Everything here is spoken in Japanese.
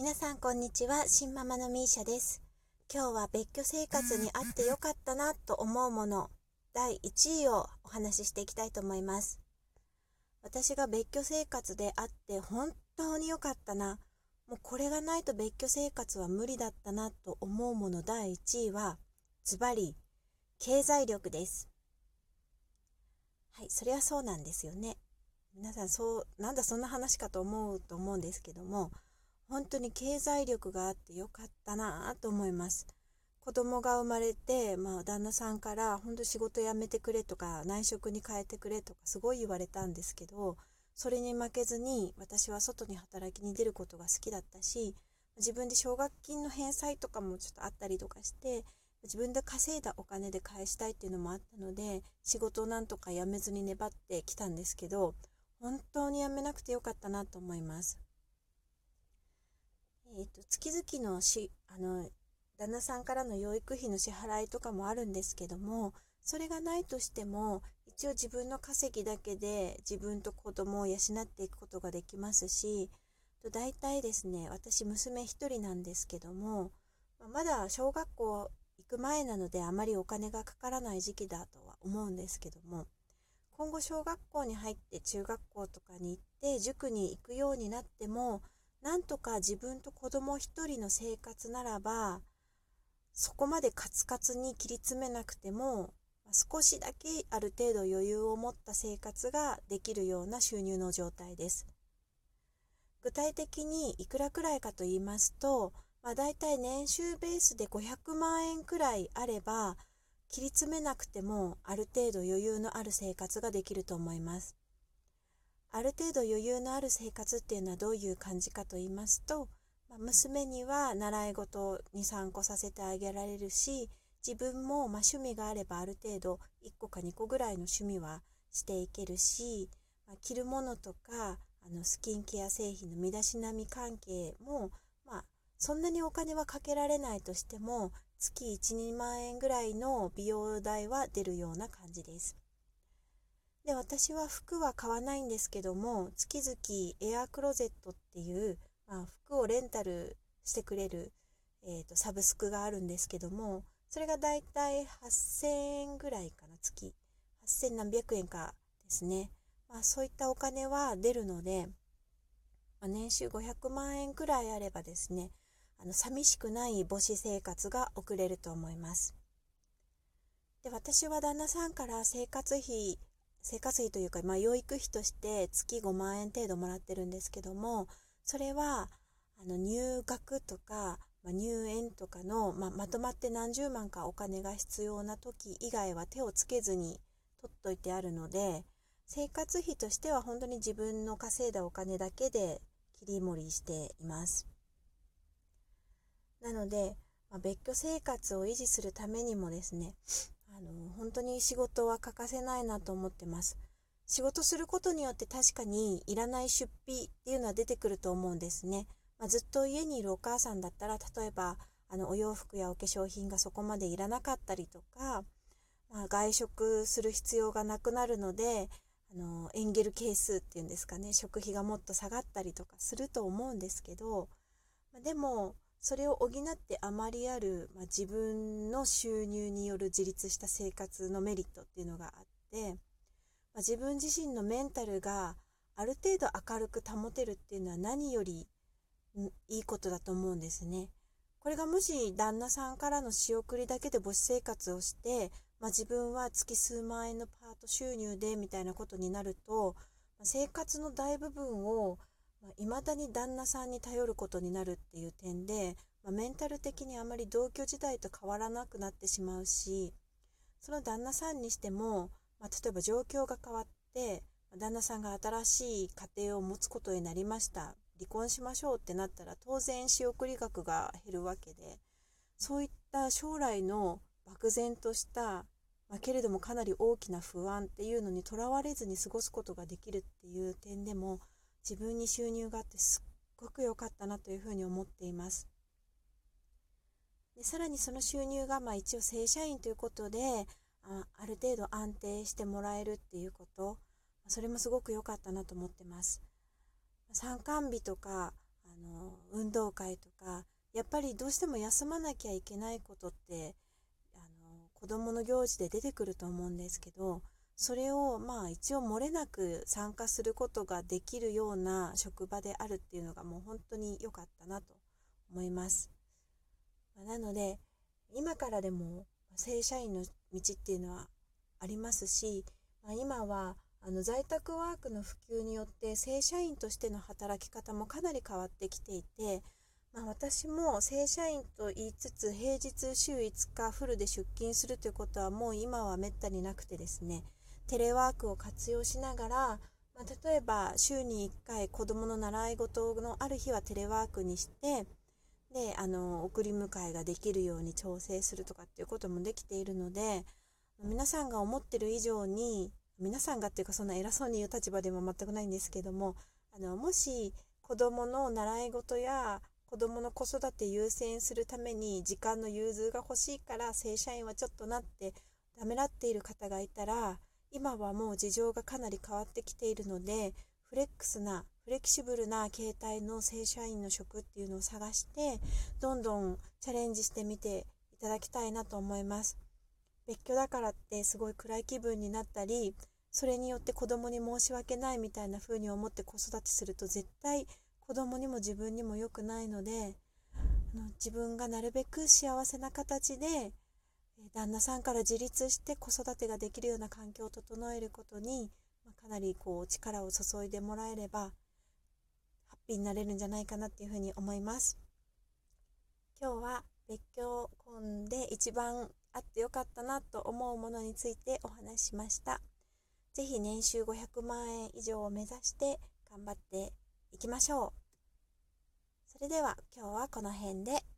皆さんこんにちは、新ママのミーシャです。今日は別居生活にあってよかったなと思うもの、第1位をお話ししていきたいと思います。私が別居生活であって本当に良かったな、もうこれがないと別居生活は無理だったなと思うもの第1位は、ズバリ、経済力です。はい、それはそうなんですよね。皆さんそう、なんだそんな話かと思うと思うんですけども、本当に経済力があってよかったなと思います。子供が生まれて、まあ、旦那さんから本当仕事辞めてくれとか内職に変えてくれとかすごい言われたんですけどそれに負けずに私は外に働きに出ることが好きだったし自分で奨学金の返済とかもちょっとあったりとかして自分で稼いだお金で返したいっていうのもあったので仕事をなんとか辞めずに粘ってきたんですけど本当に辞めなくてよかったなと思います。えーと、月々のしあの旦那さんからの養育費の支払いとかもあるんですけどもそれがないとしても一応自分の稼ぎだけで自分と子供を養っていくことができますし大体ですね私娘1人なんですけどもまだ小学校行く前なのであまりお金がかからない時期だとは思うんですけども今後小学校に入って中学校とかに行って塾に行くようになってもなんとか自分と子供一人の生活ならば、そこまでカツカツに切り詰めなくても、少しだけある程度余裕を持った生活ができるような収入の状態です。具体的にいくらくらいかと言いますと、まあ、大体年収ベースで500万円くらいあれば、切り詰めなくてもある程度余裕のある生活ができると思います。ある程度余裕のある生活っていうのはどういう感じかと言いますと、まあ、娘には習い事を2、3個させてあげられるし、自分もま趣味があればある程度1個か2個ぐらいの趣味はしていけるし、まあ、着るものとかあのスキンケア製品の身だしなみ関係も、まあ、そんなにお金はかけられないとしても月1、2万円ぐらいの美容代は出るような感じです。で、私は服は買わないんですけども、月々エアクロゼットっていう、まあ、服をレンタルしてくれる、えーと、サブスクがあるんですけども、それがだいたい8000円ぐらいかな、月。8000何百円かですね。まあ、そういったお金は出るので、まあ、年収500万円くらいあればですね、あの寂しくない母子生活が送れると思います。で私は旦那さんから生活費生活費というか、まあ、養育費として月5万円程度もらってるんですけども、それは、あの、入学とか、まあ、入園とかの、まあ、まとまって何十万かお金が必要な時以外は手をつけずに取っといてあるので、生活費としては本当に自分の稼いだお金だけで切り盛りしています。なので、まあ、別居生活を維持するためにもですね、あの、本当に仕事は欠かせないなと思ってます。仕事することによって確かにいらない出費っていうのは出てくると思うんですね。まあ、ずっと家にいるお母さんだったら、例えば、あの、お洋服やお化粧品がそこまでいらなかったりとか、まあ、外食する必要がなくなるので、あの、エンゲル係数っていうんですかね、食費がもっと下がったりとかすると思うんですけど、ま、でも、それを補ってあまりある、まあ、自分の収入による自立した生活のメリットっていうのがあって、まあ、自分自身のメンタルがある程度明るく保てるっていうのは何よりいいことだと思うんですね。これがもし旦那さんからの仕送りだけで母子生活をして、まあ、自分は月数万円のパート収入でみたいなことになると、まあ、生活の大部分をまあ、未だに旦那さんに頼ることになるっていう点で、まあ、メンタル的にあまり同居時代と変わらなくなってしまうしその旦那さんにしても、まあ、例えば状況が変わって旦那さんが新しい家庭を持つことになりました離婚しましょうってなったら当然仕送り額が減るわけでそういった将来の漠然とした、まあ、けれどもかなり大きな不安っていうのにとらわれずに過ごすことができるっていう点でも自分に収入があってすっごく良かったなというふうに思っています。でさらにその収入がまあ一応正社員ということであある程度安定してもらえるっていうことそれもすごく良かったなと思ってます。参観日とかあの運動会とかやっぱりどうしても休まなきゃいけないことってあの子どもの行事で出てくると思うんですけどそれをまあ一応漏れなく参加することができるような職場であるっていうのがもう本当に良かったなと思います。なので今からでも正社員の道っていうのはありますし、まあ、今はあの在宅ワークの普及によって正社員としての働き方もかなり変わってきていて、まあ、私も正社員と言いつつ平日週5日フルで出勤するということはもう今はめったになくてですねテレワークを活用しながら、まあ、例えば週に1回子どもの習い事のある日はテレワークにしてであの送り迎えができるように調整するとかっていうこともできているので皆さんが思ってる以上に皆さんがっていうかそんな偉そうに言う立場でも全くないんですけどもあのもし子どもの習い事や子どもの子育て優先するために時間の融通が欲しいから正社員はちょっとなってためらっている方がいたら今はもう事情がかなり変わってきているのでフレックスなフレキシブルな形態の正社員の職っていうのを探してどんどんチャレンジしてみていただきたいなと思います。別居だからってすごい暗い気分になったりそれによって子供に申し訳ないみたいな風に思って子育てすると絶対子供にも自分にも良くないので自分がなるべく幸せな形で旦那さんから自立して子育てができるような環境を整えることにかなりこう力を注いでもらえればハッピーになれるんじゃないかなっていうふうに思います。今日は別居婚で一番あってよかったなと思うものについてお話ししました。ぜひ年収500万円以上を目指して頑張っていきましょう。それでは今日はこの辺で。